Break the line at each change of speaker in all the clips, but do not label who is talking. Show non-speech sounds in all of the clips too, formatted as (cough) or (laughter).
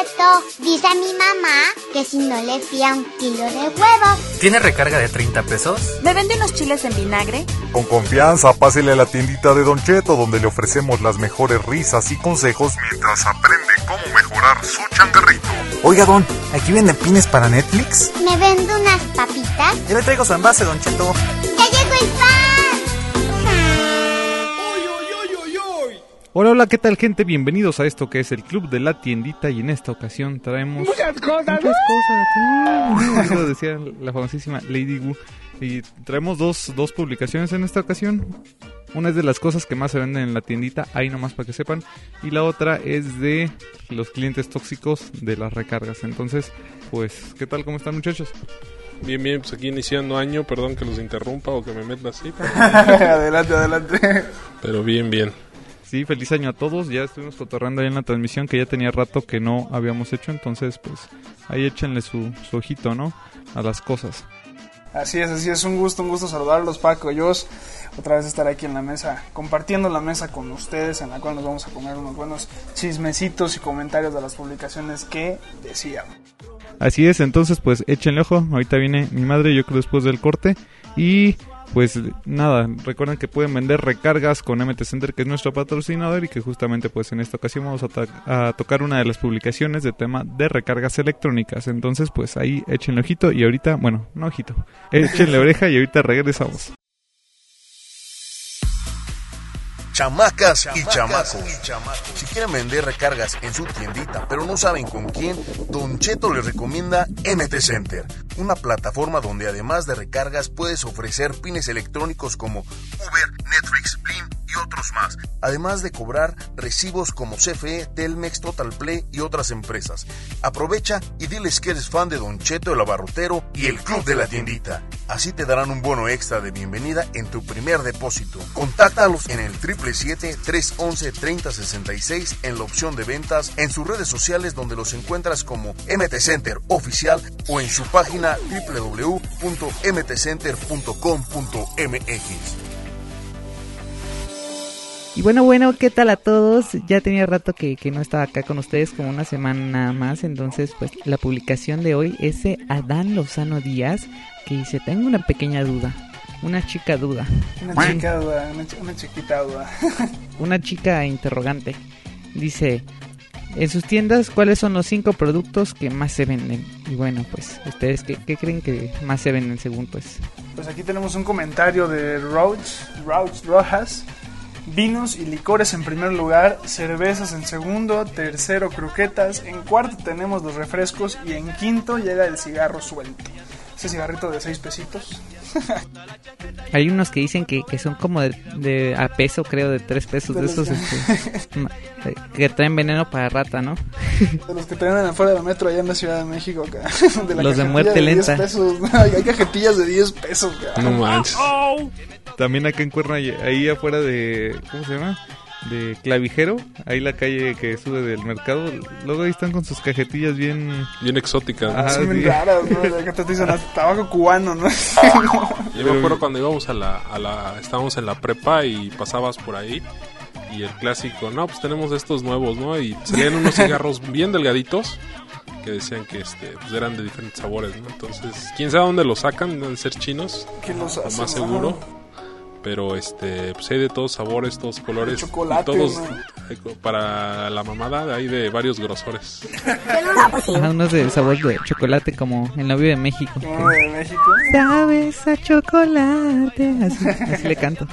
Cheto, dice mi mamá que si no le fía un kilo de huevo.
¿Tiene recarga de 30 pesos?
¿Me vende unos chiles en vinagre?
Con confianza, pásele a la tiendita de Don Cheto, donde le ofrecemos las mejores risas y consejos mientras aprende cómo mejorar su changarrito.
Oiga, Don, ¿aquí venden pines para Netflix?
¿Me vende unas papitas?
Yo le traigo su envase, Don Cheto.
¡Ya llegó el pan!
Hola, hola, ¿qué tal gente? Bienvenidos a esto que es el Club de la Tiendita y en esta ocasión traemos...
Muchas cosas.
Muchas cosas. Uh, eso decía la famosísima Lady Wu. Y traemos dos, dos publicaciones en esta ocasión. Una es de las cosas que más se venden en la tiendita, ahí nomás para que sepan. Y la otra es de los clientes tóxicos de las recargas. Entonces, pues, ¿qué tal? ¿Cómo están muchachos?
Bien, bien, pues aquí iniciando año, perdón que los interrumpa o que me meta así, pero, (laughs)
adelante, adelante.
pero bien, bien.
Sí, feliz año a todos. Ya estuvimos cotorreando ahí en la transmisión que ya tenía rato que no habíamos hecho. Entonces, pues ahí échenle su, su ojito, ¿no? A las cosas.
Así es, así es, un gusto, un gusto saludarlos, Paco, yo otra vez estar aquí en la mesa, compartiendo la mesa con ustedes, en la cual nos vamos a comer unos buenos chismecitos y comentarios de las publicaciones que decíamos.
Así es, entonces pues échenle ojo. Ahorita viene mi madre, yo creo después del corte. Y pues nada, recuerden que pueden vender recargas con MT Center, que es nuestro patrocinador, y que justamente pues en esta ocasión vamos a, ta- a tocar una de las publicaciones de tema de recargas electrónicas. Entonces pues ahí échenle ojito y ahorita, bueno, no ojito, échenle (laughs) oreja y ahorita regresamos.
Chamacas y chamacos. Si quieren vender recargas en su tiendita, pero no saben con quién, Don Cheto les recomienda MT Center, una plataforma donde además de recargas puedes ofrecer pines electrónicos como Uber, Netflix, Blim y otros más, además de cobrar recibos como CFE, Telmex, Total Play y otras empresas. Aprovecha y diles que eres fan de Don Cheto el abarrotero y el club de la tiendita. Así te darán un bono extra de bienvenida en tu primer depósito. Contáctalos en el 777-311-3066 en la opción de ventas, en sus redes sociales donde los encuentras como MT Center Oficial o en su página www.mtcenter.com.mx.
Y bueno, bueno, ¿qué tal a todos? Ya tenía rato que, que no estaba acá con ustedes, como una semana más. Entonces, pues la publicación de hoy es de Adán Lozano Díaz, que dice, tengo una pequeña duda, una chica duda,
Una chica duda, una, una chiquita duda. (laughs)
una chica interrogante. Dice, en sus tiendas, ¿cuáles son los cinco productos que más se venden? Y bueno, pues, ¿ustedes qué, qué creen que más se venden según pues?
Pues aquí tenemos un comentario de Roach, Roach Rojas. Vinos y licores en primer lugar, cervezas en segundo, tercero croquetas, en cuarto tenemos los refrescos y en quinto llega el cigarro suelto. Ese cigarrito de seis pesitos. (laughs)
Hay unos que dicen que, que son como de, de- a peso, creo, de tres pesos, de,
De
esos este, (laughs) que traen veneno para rata, ¿no?
De (laughs) los que venden afuera del metro allá en la Ciudad de México acá. la
Los de muerte
10
lenta.
pesos. Hay cajetillas de 10 pesos. acá.
No manches.
También acá en Cuerna, ahí afuera de. ¿Cómo se llama? De Clavijero, ahí la calle que sube del mercado. Luego ahí están con sus cajetillas bien.
Bien exótica. ¿no?
Ajá.
Son bien
sí.
raras, ¿no? Te dicen hasta tabaco cubano, (laughs) ¿no?
Yo me acuerdo cuando íbamos a la, a la... Estábamos en la prepa y pasabas por ahí y el clásico, no, pues tenemos estos nuevos, ¿no? Y salían unos (laughs) cigarros bien delgaditos que decían que este pues eran de diferentes sabores, ¿no? Entonces, quién sabe dónde los sacan, deben ser chinos,
¿Quién los
lo
hace,
más seguro. Pero este, pues hay de todos sabores, todos colores,
chocolate,
y todos para la mamada hay de varios grosores.
Ajá, unos de sabor de chocolate como el novio de México.
Uno de México.
Sabes a chocolate. Así, así le canto.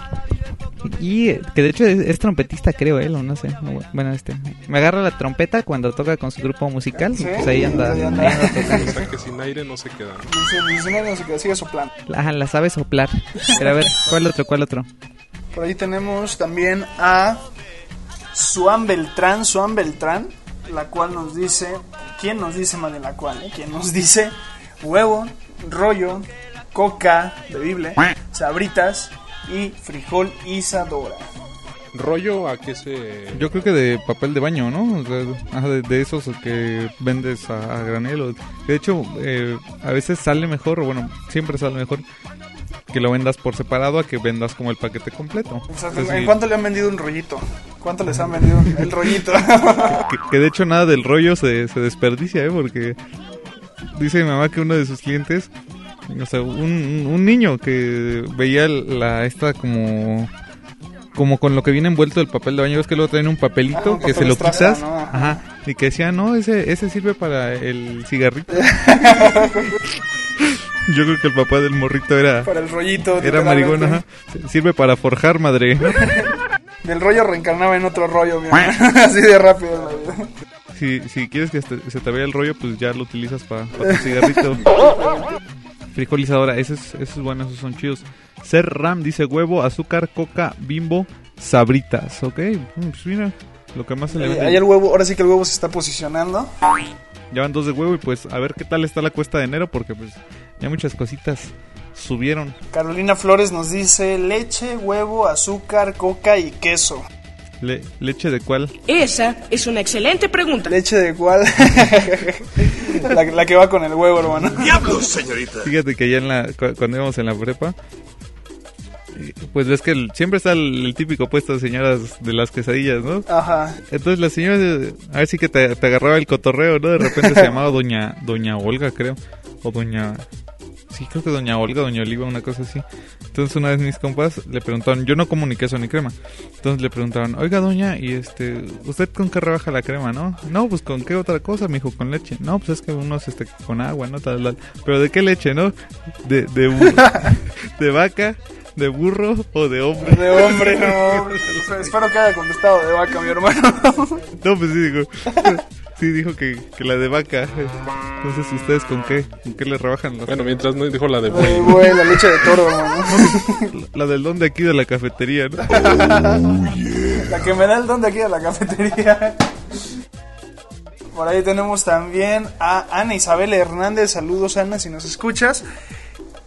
Y que de hecho es, es trompetista, creo él, o no sé. no, Bueno, este. Me agarra la trompeta cuando toca con su grupo musical. Y
Sí,
pues ahí anda.
ahí.
O sea que sin aire no se queda. ¿no?
Dice, dice, no, no sé qué, sigue soplando.
Ajá, la sabe soplar. Pero a ver, ¿cuál otro? ¿Cuál otro?
Por ahí tenemos también a Suan Beltrán, Suan Beltrán, la cual nos dice, ¿quién nos dice más de la cual? eh? ¿Quién nos dice huevo, rollo, coca, bebible, sabritas y frijol Isadora?
Rollo a qué se...
Yo creo que de papel de baño, ¿no? O sea, de, de esos que vendes a, a granel. o- De hecho, eh, a veces sale mejor, o bueno, siempre sale mejor que lo vendas por separado a que vendas como el paquete completo.
O sea,
Entonces,
¿En cuánto le han vendido un rollito? ¿Cuánto les han vendido el rollito?
que, que de hecho nada del rollo se, se desperdicia, ¿eh? Porque dice mi mamá que uno de sus clientes, o sea, un, un niño que veía la esta como como con lo que viene envuelto el papel de baño, ves que luego traen un papelito
Ah, un
que se lo quitas,
¿no?
ajá, y que decía, no, ese, ese sirve para el cigarrito. (laughs) Yo creo que el papá del morrito era,
Para el rollito.
era marigón, ajá. Sirve para forjar, madre. (laughs)
Del rollo reencarnaba en otro rollo, mi. (laughs) Así de rápido.
Si, si quieres que se te vea el rollo, pues ya lo utilizas para tu cigarrito. Frijolizadora, ese es, ese es bueno, esos son chidos. Ser Ram dice huevo, azúcar, coca, bimbo, sabritas, ¿ok? Mm, Pues mira, lo que más se le vende.
ahí el huevo, ahora sí que el huevo se está posicionando.
Ya van dos de huevo y pues a ver qué tal está la cuesta de enero porque pues ya muchas cositas subieron.
Carolina Flores nos dice leche, huevo, azúcar, coca y queso.
Le- ¿Leche de cuál?
Esa es una excelente pregunta.
¿Leche de cuál? (laughs) la, la que va con el huevo, hermano.
¡Diablos, señorita!
Fíjate que ya en la, cu- cuando íbamos en la prepa, eh, pues ves que el- siempre está el, el típico puesto de señoras de las quesadillas, ¿no?
Ajá.
Entonces la señora, a ver si que te, te agarraba el cotorreo, ¿no? De repente se llamaba doña, doña Olga, creo. O doña... Sí, creo que doña Olga, doña Oliva, una cosa así. Entonces una vez mis compas le preguntaron, yo no como ni queso ni crema. Entonces le preguntaron, oiga doña, y este, ¿usted con qué rebaja la crema, no? No, pues con qué otra cosa, me dijo, con leche. No, pues es que unos este, con agua, ¿no? Tal, tal. Pero ¿de qué leche, no? De, de, (laughs) de vaca, de burro o de hombre.
De hombre, no. Espero que haya contestado de vaca, mi hermano. (laughs)
No, pues sí, dijo. Sí, dijo que, que la de vaca. Entonces, ¿ustedes con qué? ¿Con qué le rebajan las
Bueno, mientras no dijo la de buey.
güey, la leche de toro, hermano.
La del don de aquí de la cafetería, ¿no? (laughs)
La que me da el don de aquí de la cafetería. Por ahí tenemos también a Ana Isabel Hernández. Saludos, Ana, si nos escuchas.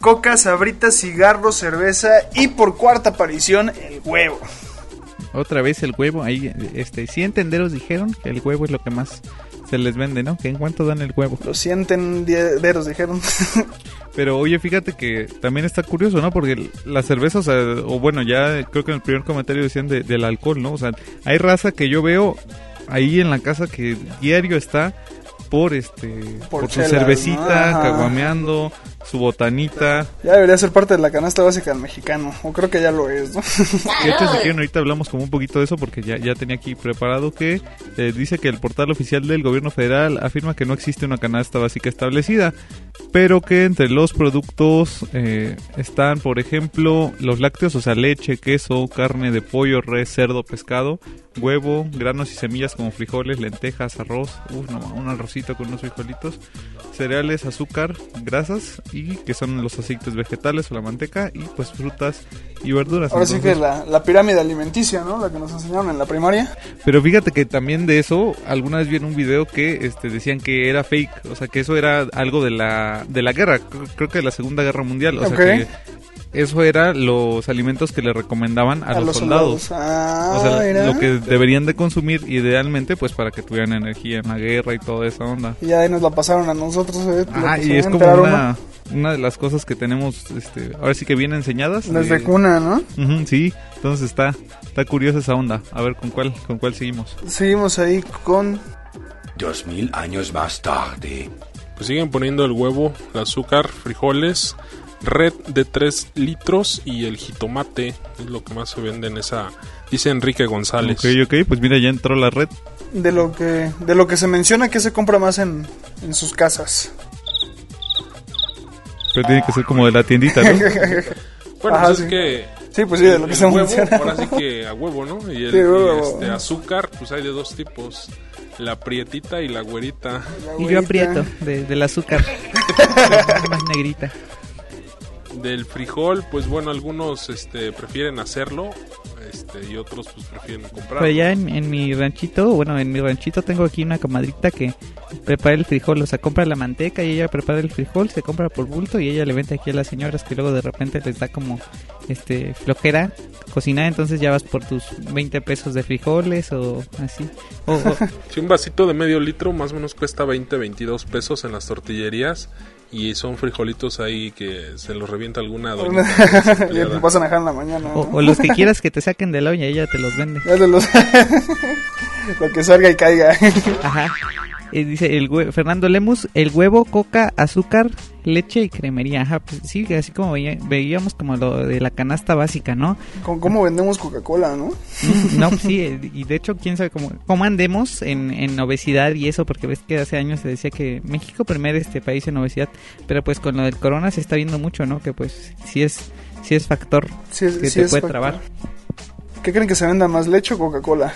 Coca, sabritas, cigarros, cerveza y por cuarta aparición, el huevo.
Otra vez el huevo. Ahí, este, 100 tenderos dijeron que el huevo es lo que más se les vende, ¿no? Que en cuánto dan el huevo.
Lo sienten dedos, dijeron. (laughs)
Pero oye, fíjate que también está curioso, ¿no? Porque la cerveza, o sea, o bueno, ya creo que en el primer comentario decían de- del alcohol, ¿no? O sea, hay raza que yo veo ahí en la casa que diario está por este
Por
por, su cervecita, caguameando, su botanita.
Ya debería ser parte de la canasta básica del mexicano. O creo que ya lo es, ¿no?
De hecho, si quieren, ahorita hablamos como un poquito de eso porque ya, ya tenía aquí preparado que eh, dice que el portal oficial del gobierno federal afirma que no existe una canasta básica establecida, pero que entre los productos eh, están, por ejemplo, los lácteos, o sea, leche, queso, carne de pollo, res, cerdo, pescado, huevo, granos y semillas como frijoles, lentejas, arroz, uf, no, un arrocito con unos frijolitos, cereales, azúcar, grasas y que son los aceites vegetales o la manteca y pues frutas y verduras.
Ahora sí que la, la pirámide alimenticia, ¿no? La que nos enseñaron en la primaria.
Pero fíjate que también de eso, alguna vez vi en un video que este, decían que era fake, o sea, que eso era algo de la, de la guerra, cr- creo que de la Segunda Guerra Mundial, o
Ok.
sea, que eso era los alimentos que le recomendaban a, los, soldados.
Ah,
o sea,
mira.
lo que deberían de consumir idealmente, pues para que tuvieran energía en la guerra y toda esa onda.
Y ya ahí nos la pasaron a nosotros, ¿eh?
Ah, y es como una, una de las cosas que tenemos, este, ahora sí que bien enseñadas.
Desde
de-
cuna, ¿no?
Sí, entonces está, está curiosa esa onda. A ver, ¿con cuál, con cuál seguimos?
Seguimos ahí con...
Dos mil años más tarde.
Pues siguen poniendo el huevo, el azúcar, frijoles, red de 3 litros y el jitomate. Es lo que más se vende en esa. Dice Enrique González.
Ok, ok, pues mira, ya entró la red.
De lo que, de lo que se menciona que se compra más en, en sus casas.
Pero tiene que ser como de la tiendita, ¿no? (laughs)
Bueno,
Ajá,
pues
sí.
es que.
Sí, pues sí, de lo
el
que se
huevo,
menciona.
Ahora sí que a huevo, ¿no? Y el
Sí, huevo.
y este, azúcar, pues hay de dos tipos: la prietita y la güerita.
Y yo aprieto de, del azúcar. (laughs) (laughs) Más negrita.
Del frijol, pues bueno, algunos este, prefieren hacerlo este, y otros pues prefieren comprarlo.
Pero ya en, en mi ranchito, bueno, en mi ranchito tengo aquí una comadrita que prepara el frijol, o sea, compra la manteca y ella prepara el frijol, se compra por bulto y ella le vende aquí a las señoras que luego de repente les da como este flojera cocinar, entonces ya vas por tus 20 pesos de frijoles o así. O, o- (laughs)
Si un vasito de medio litro más o menos cuesta 20, 22 pesos en las tortillerías Y son frijolitos ahí que se los revienta alguna (laughs) doña.
y te pasan a dejar en la mañana.
O,
¿no?
o los que (laughs) quieras que te saquen de la uña, ella te los vende.
Ya te los- (laughs) Lo que salga y caiga.
Ajá. Eh, dice el hue- Fernando Lemus, el huevo, coca, azúcar, leche y cremería. Ajá, pues sí, así como veía- veíamos como lo de la canasta básica, ¿no?
¿Cómo, cómo vendemos Coca-Cola, no?
Mm, No, pues sí, (laughs) eh, y de hecho, quién sabe cómo, cómo andemos en, en obesidad y eso, porque ves que hace años se decía que México primer este país en obesidad, pero pues con lo del corona se está viendo mucho, ¿no? Que pues sí es, sí es factor
Sí es-
que
sí
te
es
puede
factor.
trabar.
¿Qué creen que se venda más, leche o Coca-Cola?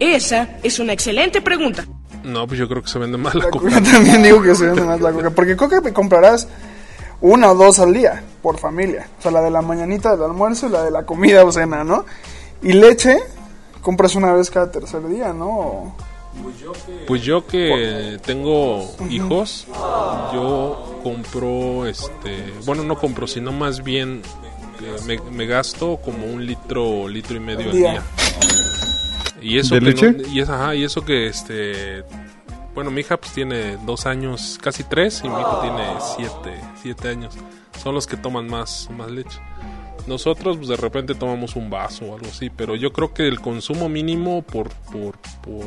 Esa es una excelente pregunta.
No, pues yo creo que se vende más la
Yo
coca.
también digo que se vende más la Coca. Porque Coca me comprarás una o dos al día por familia. O sea, la de la mañanita del almuerzo y la de la comida o cena, ¿no? Y leche compras una vez cada tercer día, ¿no?
Pues yo que tengo hijos, yo compro, este, bueno, no compro, sino más bien eh, me, me gasto como un litro, litro y medio al
Día.
día. Y eso
¿De
que
leche?
no- y, es, ajá, y eso que, este, bueno, mi hija pues tiene dos años, casi tres, y mi hijo tiene siete, siete años. Son los que toman más, más leche. Nosotros pues de repente tomamos un vaso o algo así, pero yo creo que el consumo mínimo por, por, por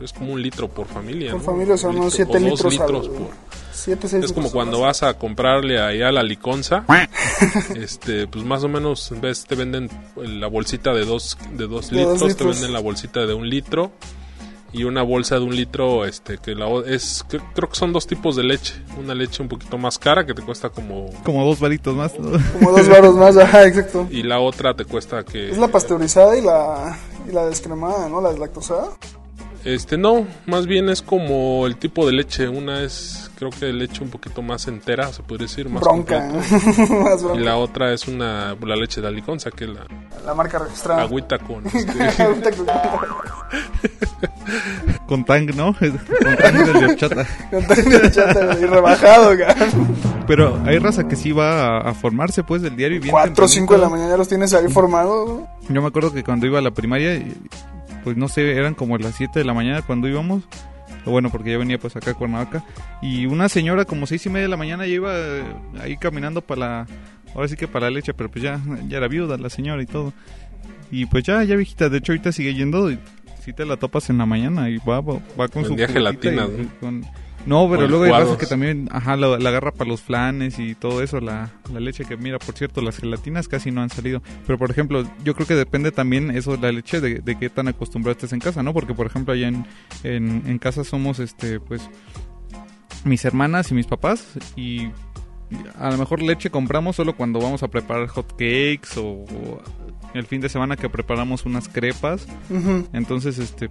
es como un litro por familia.
Por
¿no?
familia son
Un
unos
litro,
7
o dos
litros,
litros
al-
por,
siete, seis
es como
litros.
cuando vas a comprarle allá a la liconza, (laughs) este, pues más o menos ves te venden la bolsita de dos de dos
De dos
litros, te
litros.
venden la bolsita de un litro y una bolsa de un litro, este, que la es cre- creo que son dos tipos de leche, una leche un poquito más cara que te cuesta como
Como dos varitos más. ¿no?
Como dos baros más, ajá, exacto.
y la otra te cuesta que
Es la pasteurizada y la, y la descremada, ¿no? La deslactosada.
Este, no, más bien es como el tipo de leche. Una es, creo que leche un poquito más entera, se podría decir, más
Bronca.
completa. (laughs)
Más bronca.
Y la otra es una, la leche de aliconza, que es la
La marca registrada.
agüita con... (laughs) este,
con- (laughs)
Con tang, ¿no? Con tang de horchata.
con tal de chata y rebajado, cabrón.
Pero hay raza que sí va a, a formarse, pues, del diario. y bien
4 o 5 de la mañana ya los tienes ahí formados.
Yo me acuerdo que cuando iba a la primaria, y- pues no sé, eran como las 7 de la mañana cuando íbamos. O Bueno, porque ya venía pues acá a Cuernavaca. Y una señora como seis y media de la mañana ya iba eh, ahí caminando para la... Ahora sí que para la leche, pero pues ya, ya era viuda la señora y todo. Y pues ya, ya viejita, de hecho ahorita sigue yendo y si te la topas en la mañana y va, va, va con su... Frutita y-
¿no?
con- No, pero luego hay raza
licuados.
que también, ajá, la, la agarra para los flanes y todo eso, la, la leche que mira, por cierto, las gelatinas casi no han salido. Pero por ejemplo, yo creo que depende también eso, la leche, de, de qué tan acostumbrado estés en casa, ¿no? Porque por ejemplo, allá en, en, en casa somos, este, pues, mis hermanas y mis papás y a lo mejor leche compramos solo cuando vamos a preparar hot cakes o el fin de semana que preparamos unas crepas. Entonces, este,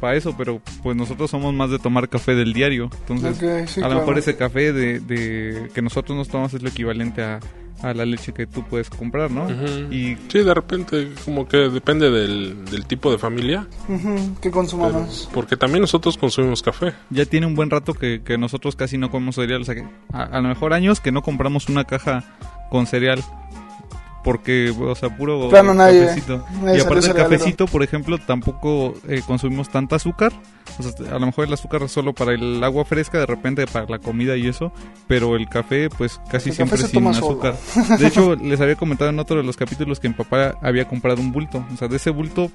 para eso, pero pues nosotros somos más de tomar café del diario. Entonces,
sí,
a lo
claro.
mejor ese café de, de que nosotros nos tomamos es lo equivalente a, a la leche que tú puedes comprar, ¿no? Y
Sí, de repente, como que depende del, del tipo de familia.
Ujú, ¿Qué consumamos?
Porque también nosotros consumimos café.
ya tiene un buen rato que, que nosotros casi no comemos cereal. O sea, que a, a lo mejor años que no compramos una caja con cereal. Porque, o sea, puro
Plano, nadie-
cafecito.
nadie
y aparte
cerealero.
cafecito, por ejemplo, tampoco eh, consumimos tanta azúcar. O sea, a lo mejor el azúcar es solo para el agua fresca, de repente para la comida y eso. Pero el café, pues casi
El
siempre sin
solo.
azúcar. De hecho, (laughs) les había comentado en otro de los capítulos que mi papá había comprado un bulto. O sea, de ese bulto,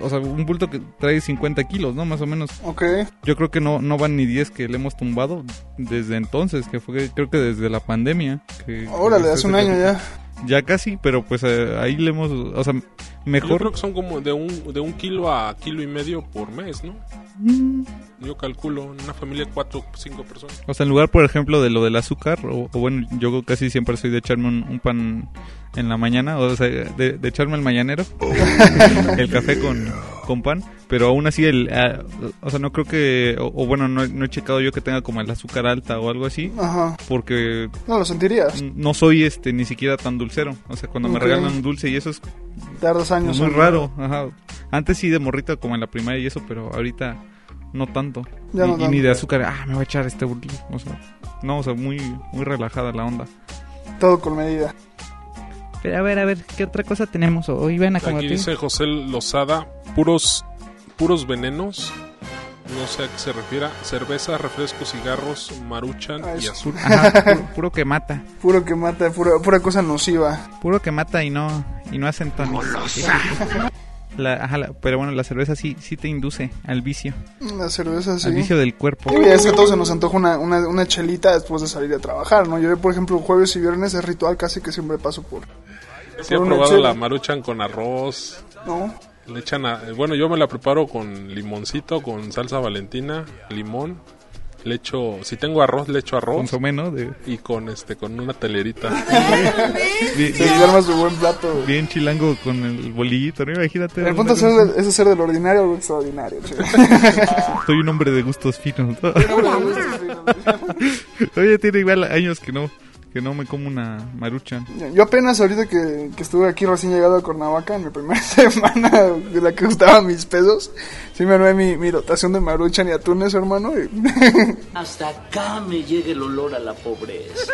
o sea, un bulto que trae 50 kilos, ¿no? Más o menos.
Ok.
Yo creo que no, no van ni 10 que le hemos tumbado desde entonces, que fue creo que desde la pandemia. Que,
Órale, hace un año ya.
Ya casi, pero pues eh, ahí le hemos, o sea,
Yo
mejor.
creo que son como de un, de un kilo a kilo y medio por mes, ¿no?
Mm,
Yo calculo en una familia de cuatro o cinco personas.
O sea, en lugar, por ejemplo, de lo del azúcar, o, o bueno, yo casi siempre soy de echarme un, un pan en la mañana, o sea, de, de echarme el mañanero, (laughs) el café con, con pan, pero aún así, el, ah, o sea, no creo que, o, o bueno, no, no he checado yo que tenga como el azúcar alta o algo así,
Ajá.
porque
No lo sentirías.
no soy este ni siquiera tan dulcero, o sea, cuando me regalan un dulce y eso es
Tardas años.
muy raro, ajá. Antes sí de morrito como en la primaria y eso, pero ahorita no tanto.
Ya
y,
no
y
tanto.
ni de azúcar, ah, me voy a echar este burlito, o sea, no, o sea, muy muy relajada la onda.
Todo con medida.
Pero a ver, a ver, ¿qué otra cosa tenemos? O iban a como
Aquí dice José Lozada, puros, puros venenos No sé a qué se refiera. Cerveza, refrescos, cigarros, maruchan
Ah,
y azul.
Ajá, (laughs) puro, puro que mata.
Puro que mata, pura, pura cosa nociva.
Puro que mata y no y no hacen tonis. La, ajá, la- pero bueno, la cerveza sí sí te induce al vicio,
La cerveza sí.
al vicio del cuerpo.
Y es que a todos se nos antoja una, una, una chelita después de salir a trabajar, ¿no? Yo, por ejemplo, jueves y viernes es ritual casi que siempre paso por...
Sí, he
por una
probado
chela.
la maruchan con arroz.
¿No?
Le echan a- bueno, yo me la preparo con limoncito, con salsa valentina, limón. Le echo, si tengo arroz, le echo arroz.
Consomé, ¿no? De-
Y con este, con una telerita. (laughs)
Bien,
Se arma su buen plato.
bien chilango con el bolillito, ¿no? Imagínate.
El punto es hacer, del- es hacer del ordinario algo extraordinario. (laughs)
Soy un hombre de gustos finos. ¿no? Oye, (laughs) tiene igual años que no, que no me como una maruchan.
Yo apenas ahorita que, que estuve aquí recién llegado a Cuernavaca, en mi primera (laughs) semana de la que gustaban mis pesos, sí me armé mi, mi dotación de maruchan y atunes, hermano, y (laughs)
Hasta acá me llega el olor a la pobreza.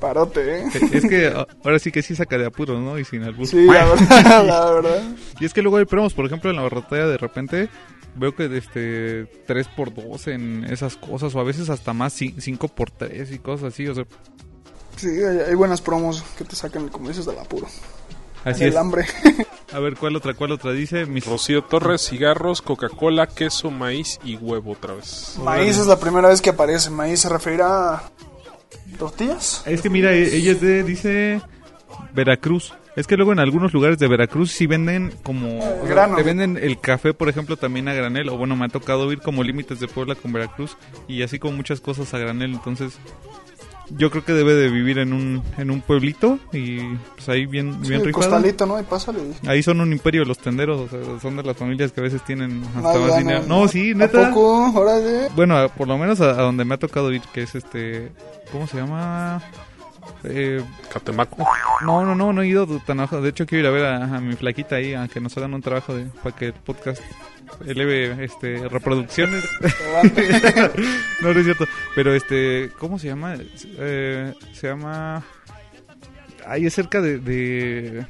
parote, ¿eh?
Es que a- ahora sí que sí saca de apuros, ¿no? Y sin albur.
Sí, la verdad, (laughs) la verdad.
Y es que luego hay promos, por ejemplo, en la barrotera de repente veo que este 3 por 2 en esas cosas o a veces hasta más 5 por 3 y cosas así, o sea,
Sí, hay, hay buenas promos que te sacan, como dices, del apuro.
así
del
es.
hambre. (laughs)
A ver, ¿cuál otra cuál otra dice? Mis
Rocío Torres, cigarros, Coca-Cola, queso, maíz y huevo otra vez.
Maíz es la primera vez que aparece. Maíz se referirá a tortillas.
Es que mira, e- ella es de dice Veracruz. Es que luego en algunos lugares de Veracruz sí venden como... o sea,
grano.
te venden el café, por ejemplo, también a granel. O bueno, me ha tocado ir como límites de Puebla con Veracruz. Y así como muchas cosas a granel. Entonces, yo creo que debe de vivir en un, en un pueblito. Y pues ahí bien,
Sí,
bien
el
rifado.
costalito, ¿no? Y pásale.
Ahí son un imperio los tenderos. O sea, son de las familias que a veces tienen hasta
Más
dinero.
¿no?
No, sí,
¿A
neta.
poco? Órale.
Bueno, a- por lo menos a, a donde me ha tocado ir, que es este... ¿Cómo se llama? Eh,
Catemaco.
no, no, no, no he ido tan abajo. De hecho, quiero ir a ver a, a mi flaquita ahí, a que nos hagan un trabajo de, para que el podcast eleve este, reproducciones. (laughs) no, no es cierto. Pero, este, ¿cómo se llama? Eh, se llama... Ahí es cerca de, de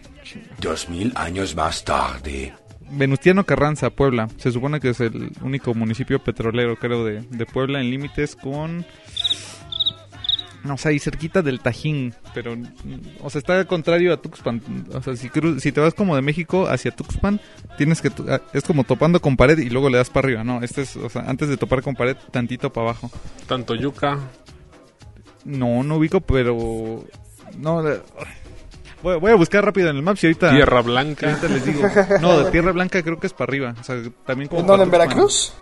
Dos mil años más tarde.
Venustiano Carranza, Puebla. Se supone que es el único municipio petrolero, creo, de, de Puebla, en límites con... No, o sea, ahí cerquita del Tajín, pero, o sea, está contrario a Tuxpan. O sea, si, cru- si te vas como de México hacia Tuxpan, tienes que, tu- ah, es como topando con pared y luego le das para arriba, ¿no? Este es, o sea, antes de topar con pared, tantito para abajo.
Tanto yuca.
No, no ubico, pero, no, de- voy, voy a buscar rápido en el Maps y ahorita...
Tierra
y
Blanca.
ahorita les digo. No, de Tierra Blanca creo que es para arriba, o sea, también como
¿En dónde? ¿En. Veracruz?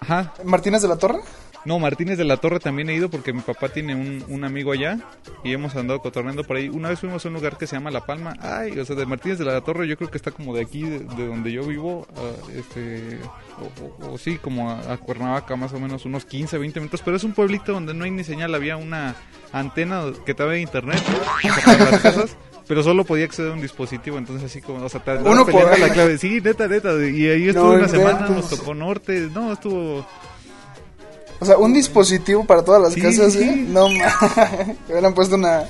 Ajá,
¿Martínez de la Torre?
No, Martínez de la Torre también he ido porque mi papá tiene un, un amigo allá y hemos andado cotorreando por ahí. Una vez fuimos a un lugar que se llama La Palma. Ay, o sea, de Martínez de la Torre yo creo que está como de aquí, de, de donde yo vivo, a, este, o, o- o sí, como a, a Cuernavaca más o menos, unos 15, 20 minutos. Pero es un pueblito donde no hay ni señal, había una antena que te de internet o sea, para las casas. (laughs) Pero solo podía acceder a un dispositivo, entonces así como, o sea, te
Uno por
la clave. Sí, neta, neta, y ahí estuve
No
una semana, nos tocó norte, no, estuvo...
O sea, un dispositivo para todas las
Sí,
casas,
sí,
¿eh? No, ma. (laughs) Me hubieran puesto una,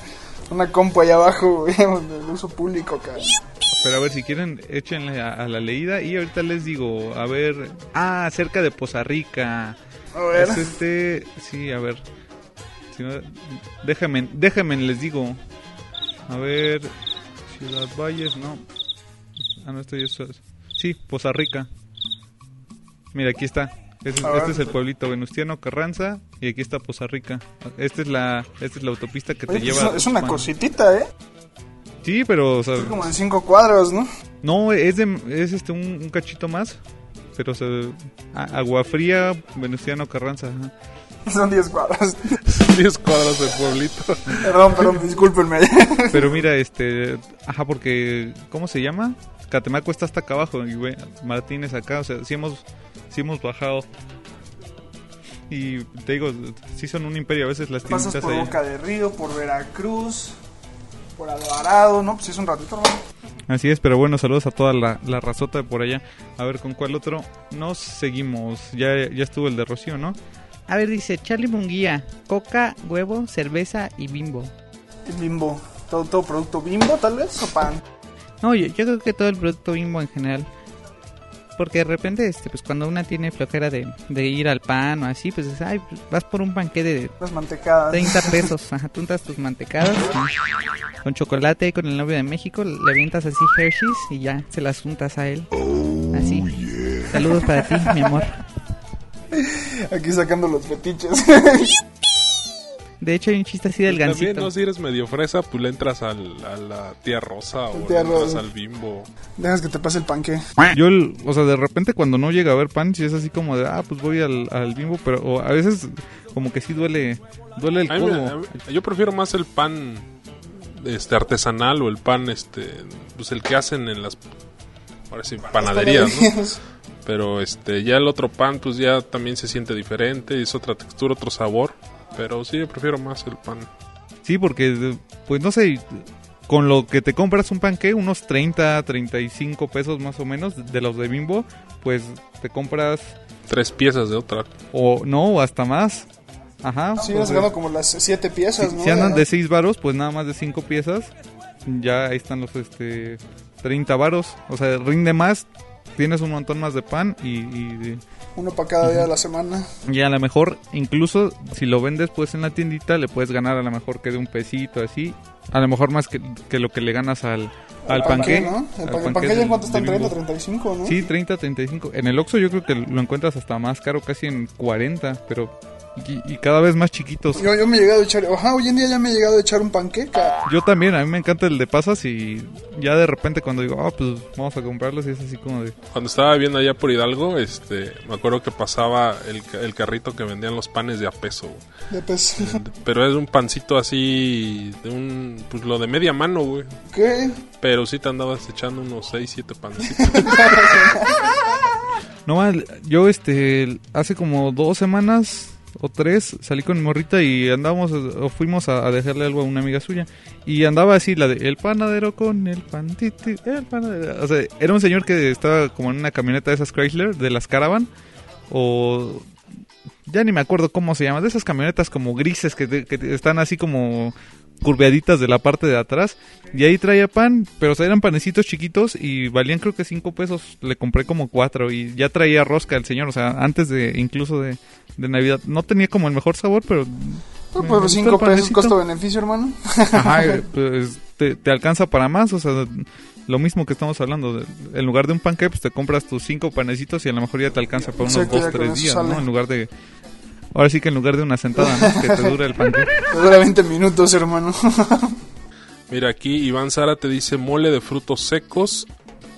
una compu allá abajo, de (laughs) uso público, acá.
Pero a ver, si quieren, échenle a, a la leída. Y ahorita les digo, a ver. Ah, cerca de Poza Rica.
A ver.
Es este. Sí, a ver. Si no, déjenme, déjenme, les digo. A ver. Ciudad Valles, no. Ah, no, esto ya es. Sí, Poza Rica. Mira, aquí está. Este, este es el pueblito Venustiano Carranza. Y aquí está Poza Rica. Esta es la, esta es la autopista que
Oye,
te lleva. a
es una cositita, ¿eh?
Sí, pero. O sea,
Es como de cinco cuadros, ¿no?
no, es, de, es este un, un cachito más. Pero se, a- agua fría, Venustiano Carranza. ajá. (laughs)
Son 10 cuadros.
10 cuadras de pueblito.
Perdón, perdón, discúlpenme. (laughs)
Pero mira, este. Ajá, porque. ¿Cómo se llama? Catemaco está hasta acá abajo. Y Martínez acá. O sea, sí hemos, sí hemos bajado. Y te digo, sí son un imperio. A veces las
Pasas
tienditas
por
ahí.
Boca de Río, por Veracruz, por Alvarado, ¿no? Pues es un ratito, hermano.
Así es, pero bueno, saludos a toda la, la razota de por allá. A ver, ¿con cuál otro? Nos seguimos. Ya, ya estuvo el de Rocío, ¿no?
A ver, dice Charlie Munguía, coca, huevo, cerveza y bimbo.
Y Bimbo. Todo, todo producto Bimbo, tal vez, o pan.
No, yo, yo creo que todo el producto bimbo en general. Porque de repente, este, pues cuando una tiene flojera de, de ir al pan o así, pues ay, pues, vas por un panque de
Las mantecadas.
30 (laughs) pesos. Ajá, tú untas tus mantecadas con, con chocolate y con el novio de México, le avientas así Hershey's y ya se las untas a él. Así. Saludos para ti, mi amor.
Aquí sacando los fetiches. (laughs)
De hecho, hay un chiste así del
Pues También,
gancito.
no, si eres medio fresa, pues le entras al, a la tía rosa o
Tía
le entras al bimbo.
Dejas que te pase el panque.
Yo, el- o sea, de repente cuando no llega a haber pan, si es así como de, ah, pues voy al, al bimbo, pero o a veces como que sí duele, duele el codo.
yo prefiero más el pan este artesanal o el pan este pues el que hacen en las ahora sí panaderías, ¿no?
panaderías.
Pero este ya el otro pan pues ya también se siente diferente, es otra textura, otro sabor, pero sí yo prefiero más el pan.
Sí, porque, pues no sé, con lo que te compras un panque, unos 30, 35 pesos más o menos de los de bimbo, pues te compras,
Tres piezas de otra.
o no, o hasta más. Ajá.
Sí,
pues,
vas sacando como las siete piezas,
si,
¿no?
si andan de 6 varos, pues nada más de 5 piezas, ya ahí están los este 30 varos. O sea, rinde más, tienes un montón más de pan y, y,
Uno para cada día de la semana.
y a lo mejor, incluso si lo vendes pues en la tiendita, le puedes ganar a lo mejor que de un pesito así. A lo mejor más que, que lo que le ganas al, al panque.
¿no? El,
al
pan- el
panque
panque ya en cuánto están
de
30,
Bimbo.
35, ¿no?
Sí, 30, 35. En el Oxxo yo creo que lo encuentras hasta más caro, casi en 40, pero... Y, y cada vez más chiquitos.
Yo, yo me he llegado a echar, ajá, hoy en día ya me he llegado a echar un panqueca.
Yo también, a mí me encanta el de pasas y ya de repente cuando digo, ah, pues vamos a comprarlos y es así como de...
Cuando estaba viendo allá por Hidalgo, este, me acuerdo que pasaba el, ca- el carrito que vendían los panes de a peso. güey.
De pez. (laughs)
Pero es un pancito así, de un, pues lo de media mano, güey.
¿Qué?
Pero sí te andabas echando unos 6, 7 pancitos.
No, mal, yo este, hace como dos semanas o tres salí con mi morrita y andábamos o fuimos a, dejarle algo a una amiga suya. Y andaba así la de el panadero con el pantiti o sea era un señor que estaba como en una camioneta de esas Chrysler de las Caravan o ya ni me acuerdo cómo se llama de esas camionetas como grises que, que están así como curveaditas de la parte de atrás y ahí traía pan pero o sea, eran panecitos chiquitos y valían creo que cinco pesos le compré como cuatro y ya traía rosca el señor o sea antes de incluso de, de navidad no tenía como el mejor sabor pero
No, pues
gustó
5
el
pesos costo-beneficio, hermano.
Ajá, (laughs) pues te, te alcanza para más, o sea, lo mismo que estamos hablando. de- en lugar de un panque, pues te compras tus cinco panecitos y a lo mejor ya te alcanza para unos
Exacto, ya
dos,
con
tres
eso
días,
sale.
¿no? En lugar de... Ahora sí que en lugar de una sentada, ¿no? Que te dura el panque.
Te (laughs) dura 20 minutos, hermano.
Mira, aquí Iván Sara te dice mole de frutos secos,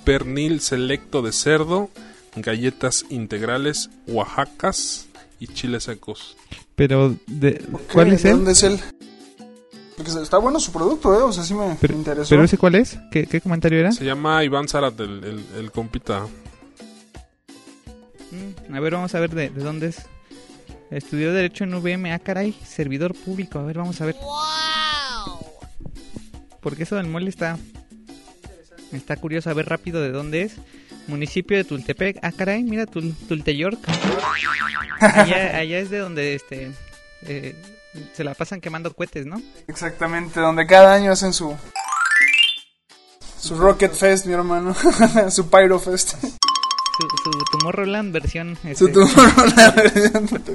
pernil selecto de cerdo, galletas integrales, oaxacas y chiles secos.
Pero, de,
¿Qué?
¿cuál es
¿De
él?
dónde es él? Porque está bueno su producto, ¿eh? O sea, sí me,
Pero,
me interesó.
¿Pero ese cuál es? ¿Qué, qué comentario era?
Se llama Iván Zara, el, el, el compita.
Mm, A ver, vamos a ver de, de dónde es. Estudió Derecho en VM. Ah, caray, servidor público. A ver, vamos a ver. Porque eso del mole está. Está curioso. A ver rápido de dónde es. Municipio de Tultepec. Ah, caray, mira, Tul, Tulteyork. Allá, (laughs) allá es de donde este. eh, se la pasan quemando cohetes, ¿no?
Exactamente, donde cada año hacen su... Su Rocket Fest, mi hermano. (laughs) su Pyro Fest.
Su, su Tomorrowland versión.
Su
este,
Tomorrowland.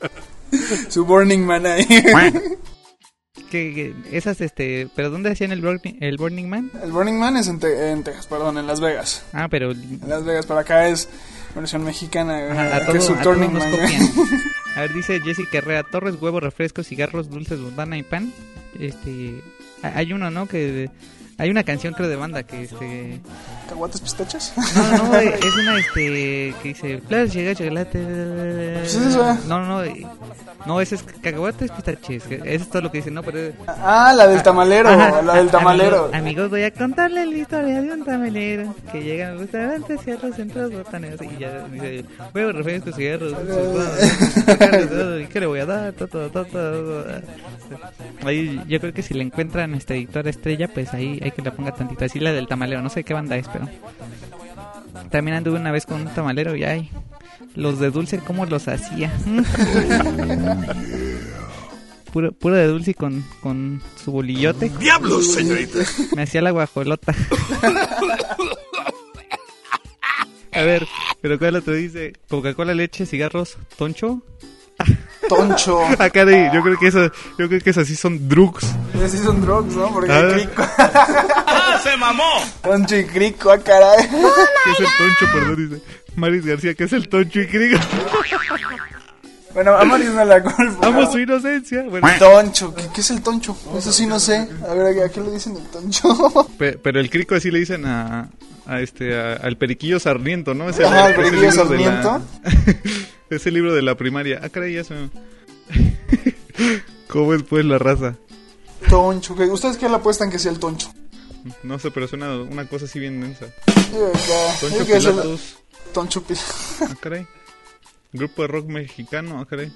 (laughs) su Burning Man ahí. (laughs)
que, esas, este. ¿Pero dónde hacían el Burning, el Burning Man?
El Burning Man es en, Te- en Texas, perdón, en Las Vegas.
Ah, pero.
En Las Vegas, para acá es versión mexicana.
Ajá, a
que
todo,
es su
a
Man. (laughs)
A ver, dice Jessica Herrera, Torres, huevos, refrescos, cigarros, dulces, botana y pan. Este, ha- hay uno, ¿no? Que hay una canción creo de banda que este,
¿Caguates pistaches?
no, no, (laughs) es una este que dice, flores, llega chocolate.
Pues es eso.
No, no, no, no, ese es cacahuates, pistaches. Eso es todo lo que dice, no, pero
Ah, la del tamalero,
Ajá,
la del
a-
tamalero.
Amigos, voy a contarle la historia de un tamalero que llega al restaurante, cierra centros botaneros y ya dice, huevos, refrescos, cigarros, dulces, ¿y qué le voy a dar? Ahí, yo creo que si le encuentran esta editora estrella, pues ahí que le ponga tantito. Así la del tamalero, no sé qué banda es, pero también anduve una vez con un tamalero y ay, los de dulce, ¿cómo los hacía? (laughs) Puro, puro de dulce con, con su bolillote.
¡Diablos, señorita!
Me hacía la guajolota. (laughs)
A ver, pero ¿cuál otro dice? Coca-Cola, leche, cigarros, toncho.
Toncho. (laughs)
Acá de, yo creo que eso, yo creo que esas sí son drugs.
Sí son drugs, ¿no? Porque
Ah.
crico. (laughs)
¡Ah, se mamó!
Toncho y crico, ah, caray. (laughs)
¿Qué es el toncho? Perdón, dice. Maris García, ¿qué es el toncho y crico?
Bueno, a Maris no la culpa.
Amo su inocencia. Bueno,
Toncho, ¿qué, qué es el toncho? Eso sí no sé. A ver, ¿a qué le dicen el toncho?
pe- pero el crico así le dicen a, a este, a- al periquillo sarniento, ¿no? Es
Ajá, el periquillo sarniento.
la- es el libro de la primaria. Ah, caray, ya se me... (laughs) ¿Cómo es pues la raza?
Toncho, ¿qué? ¿ustedes qué le apuestan que sea el toncho?
No sé, pero suena una cosa así bien densa. Toncho
es el-
Pilatos.
Toncho
Ah, caray. Grupo de rock mexicano, ah, caray.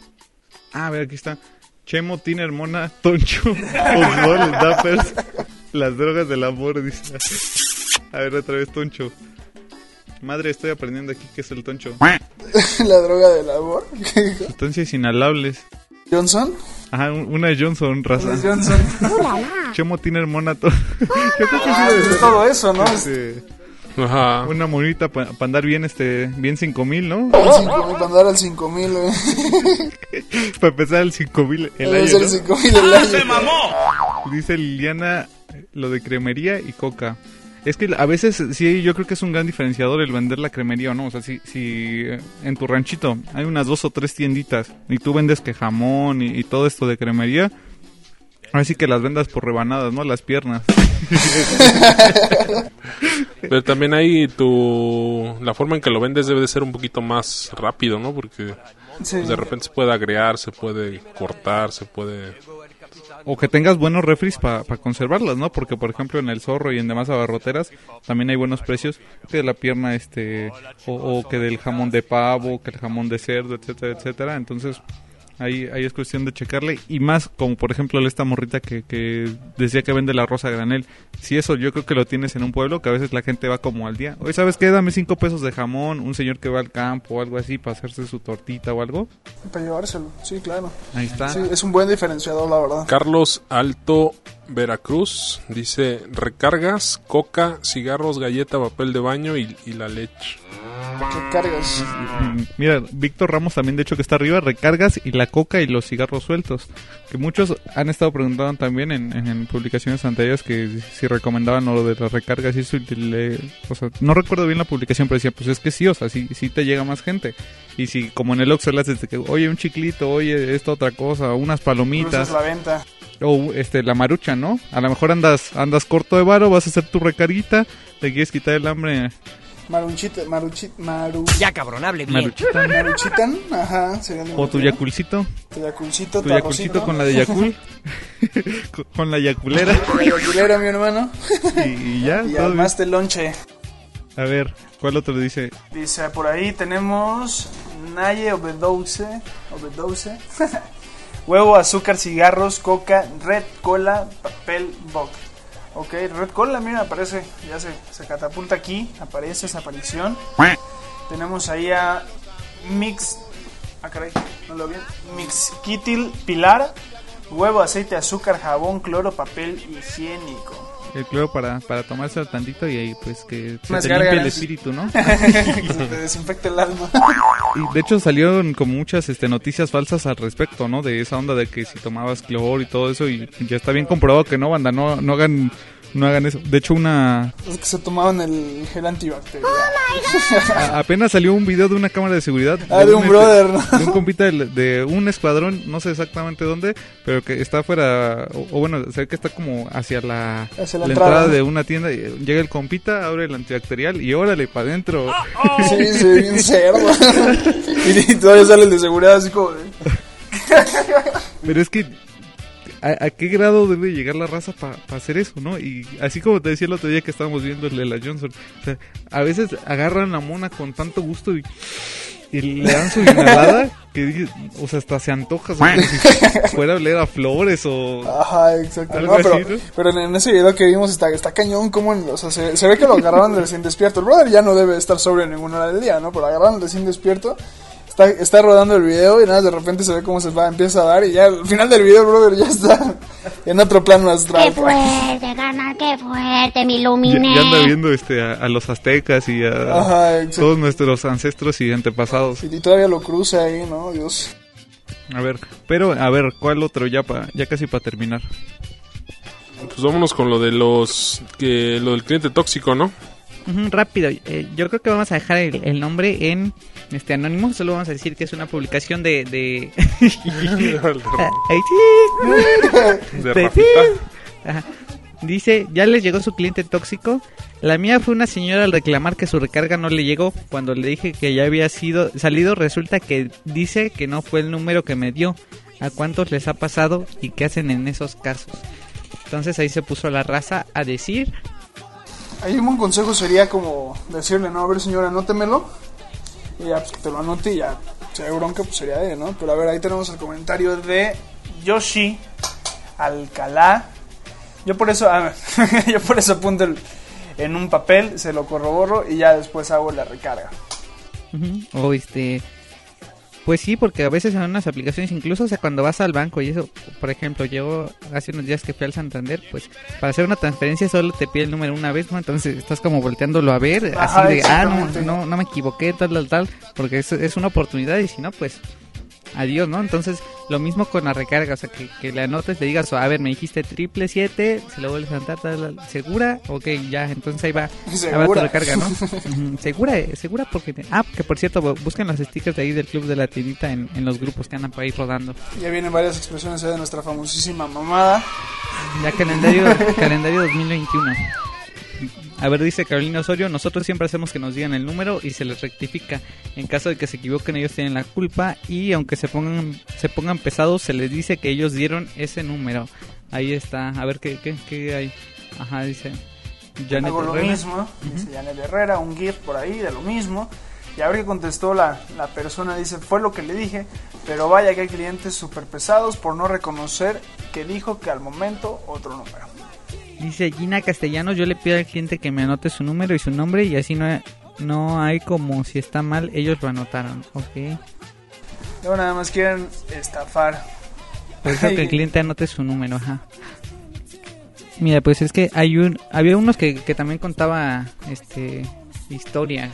Ah, a ver, aquí está. Chemo, Tiner, Mona, Toncho, (laughs) Oswald, Dappers, las drogas del amor, dice. A ver, otra vez, Toncho. Madre, estoy aprendiendo aquí qué es el Toncho. (laughs)
la droga del amor. (laughs)
Sustancias inhalables.
¿Johnson?
Ajá, un- una Johnson, raza.
Una Johnson.
Chemo, Tiner, Mona, Toncho. Yo creo que sí
Ah,
debe ser.
todo eso, ¿no?
Este, Una monita para andar bien, este, bien 5000, ¿no?
El 5000 para andar al 5000, güey. (laughs)
para empezar el 5000 el año.
el 5000 el año.
Dice Liliana lo de cremería y coca. Es que a veces sí, yo creo que es un gran diferenciador el vender la cremería o no. O sea, si, si eh, en tu ranchito hay unas dos o tres tienditas y tú vendes que jamón y, y todo esto de cremería, así que las vendas por rebanadas, ¿no? Las piernas. (laughs)
Pero también ahí tu la forma en que lo vendes debe de ser un poquito más rápido, ¿no? Porque
Sí.
pues, de repente se puede agregar, se puede cortar, se puede
O que tengas buenos refris para conservarlas, ¿no? Porque, por ejemplo, en el zorro y en demás abarroteras también hay buenos precios. Que de la pierna, este, o, o que del jamón de pavo, que el jamón de cerdo, etcétera, etcétera. Entonces, ahí, ahí es cuestión de checarle. Y más, como por ejemplo, esta morrita que, que decía que vende la rosa a granel. Si eso yo creo que lo tienes en un pueblo, que a veces la gente va como al día. Oye, ¿sabes qué? Dame cinco pesos de jamón. Un señor que va al campo o algo así para hacerse su tortita o algo.
Para llevárselo, sí, claro.
Ahí está.
Sí, es un buen diferenciador, la verdad.
Carlos Alto Veracruz dice recargas, coca, cigarros, galleta, papel de baño y, y la leche.
Recargas.
Mira, Víctor Ramos también, de hecho, que está arriba, recargas y la coca y los cigarros sueltos. Que muchos han estado preguntando también en, en- en publicaciones anteriores que si recomendaban lo de las recargas y eso. y le- o sea, no recuerdo bien la publicación, pero decía, pues es que sí, o sea, sí, sí te llega más gente. Y si, como en el Oxxo, le haces de que, oye, un chiclito, oye, esta otra cosa, unas palomitas.
la venta.
O este, la marucha, ¿no? A lo mejor andas, andas corto de varo, vas a hacer tu recarguita, te quieres quitar el hambre.
Maruchita, maruchit, maru...
Ya, cabrón, hable bien.
Maruchita.
Maruchitan, ajá. sería
O tu yaculcito.
Tu yaculcito,
Tu
tu
yaculcito con la de Yakul. (laughs) con, con la yaculera.
La yaculera, mi hermano.
y, y ya. (laughs)
Y además te lonche.
A ver, ¿cuál otro dice?
Dice, por ahí tenemos Naye Obedose, Obedose. (laughs) Huevo, azúcar, cigarros, coca, red cola, papel boc. Ok, red cola, mira, aparece, ya se, se catapulta aquí, aparece esa aparición. Tenemos ahí a Mix, ah caray, no lo vi Mix Kitil Pilar, huevo, aceite, azúcar, jabón, cloro, papel higiénico.
El cloro para, para tomarse tantito y ahí pues que se
Unas
te limpie el espíritu, ¿no? (laughs)
que se te desinfecte el alma.
Y de hecho salieron como muchas este, noticias falsas al respecto, ¿no? De esa onda de que si tomabas cloro y todo eso y ya está bien comprobado que no, banda, no, no hagan no hagan eso. De hecho, una
Es que se tomaban el gel antibacterial. (laughs)
a- apenas salió un video de una cámara de seguridad.
Ah, de un
este,
brother, ¿no?
De un compita de, un escuadrón, no sé exactamente dónde, pero que está afuera, o, o bueno, se ve que está como hacia la,
Hacia la
la
entrada.
entrada de una tienda. y llega el compita, abre el antibacterial y órale para adentro. (laughs)
Sí, se ve bien cerdo. y, (laughs) y todavía sale el de seguridad así como.
Pero es que, ¿a, a qué grado debe llegar la raza para hacer eso, no? Y así como te decía el otro día que estábamos viendo el de la Johnson, o sea, a veces agarran la mona con tanto gusto y, y le dan su inhalada que, o sea, hasta se antoja, como si (laughs) fuera a oler a flores o...
Ajá, exacto.
Algo
No, pero,
así, ¿no?
pero en, ese video que vimos está, está cañón como en- o sea, se, se ve que lo agarraron de recién despierto. El brother ya no debe estar sobrio en ninguna hora del día, ¿no? Pero agarraron recién despierto. Está, está rodando el video y nada, de repente se ve cómo se va, empieza a dar y ya al final del video, brother, ya está (laughs) en otro plano astral.
Qué fuerte, carnal, qué fuerte, me
Ya,
iluminé.
ya anda viendo este, a, a los aztecas y a
Ajá,
todos nuestros ancestros y antepasados.
Y todavía lo cruza ahí, ¿no? Dios.
A ver, pero a ver, ¿cuál otro ya pa, ya casi para terminar?
Pues vámonos con lo de los. que lo del cliente tóxico, ¿no?
Rápido, eh, yo creo que vamos a dejar el, el nombre en este anónimo, solo vamos a decir que es una publicación de... de... (laughs) Ay, sí.
De.
Dice, ya les llegó su cliente tóxico. La mía fue una señora al reclamar que su recarga no le llegó. Cuando le dije que ya había sido salido, resulta que dice que no fue el número que me dio. ¿A cuántos les ha pasado y qué hacen en esos casos? Entonces ahí se puso la raza a decir,
Ahí un buen consejo sería como decirle, no, a ver señora, anótemelo. Y ya, pues te lo anote y ya, si hay bronca, pues sería de, ¿no? Pero a ver, ahí tenemos el comentario de Yoshi Alcalá. Yo por eso, ah, (laughs) yo por eso apunto el- en un papel, se lo corroboro y ya después hago la recarga.
Ujú, O este. Pues sí, porque a veces en unas aplicaciones, incluso, o sea, cuando vas al banco y eso, por ejemplo, yo hace unos días que fui al Santander, pues para hacer una transferencia solo te pide el número una vez, ¿no? Entonces estás como volteándolo a ver,
Ajá,
así de, ah, no,
exactamente.
no, no me equivoqué, tal, tal, tal, porque es, es una oportunidad y si no, pues adiós, ¿no? Entonces, lo mismo con la recarga, o sea, que, que le anotes, le digas, a ver, me dijiste triple siete, se lo vuelves a tal, ¿segura? Ok, ya, entonces ahí va, ahí va tu recarga, ¿no? (laughs) Segura, eh, segura porque... te- Ah, que por cierto, bu- busquen los stickers de ahí del club de la tiendita en, en los grupos que andan por ahí rodando.
Ya vienen varias expresiones de nuestra famosísima mamada.
Ya calendario, calendario 2021. A ver, dice Carolina Osorio, nosotros siempre hacemos que nos digan el número y se les rectifica. En caso de que se equivoquen, ellos tienen la culpa y aunque se pongan se pongan pesados, se les dice que ellos dieron ese número. Ahí está. A ver qué, qué, qué hay. Ajá, dice. Janet
Hago lo
Herrera.
mismo, dice Janet Herrera, un GIF por ahí de lo mismo. Y a ver qué contestó la, la persona, dice, fue lo que le dije, pero vaya que hay clientes súper pesados por no reconocer que dijo que al momento otro número.
Dice Gina Castellanos, yo le pido al cliente que me anote su número y su nombre y así no, no hay como si está mal, ellos lo anotaron. Ok.
Luego nada más quieren estafar.
Por eso que el (laughs) cliente anote su número, ajá. Mira, pues es que hay un, había unos que, que también contaba este historias.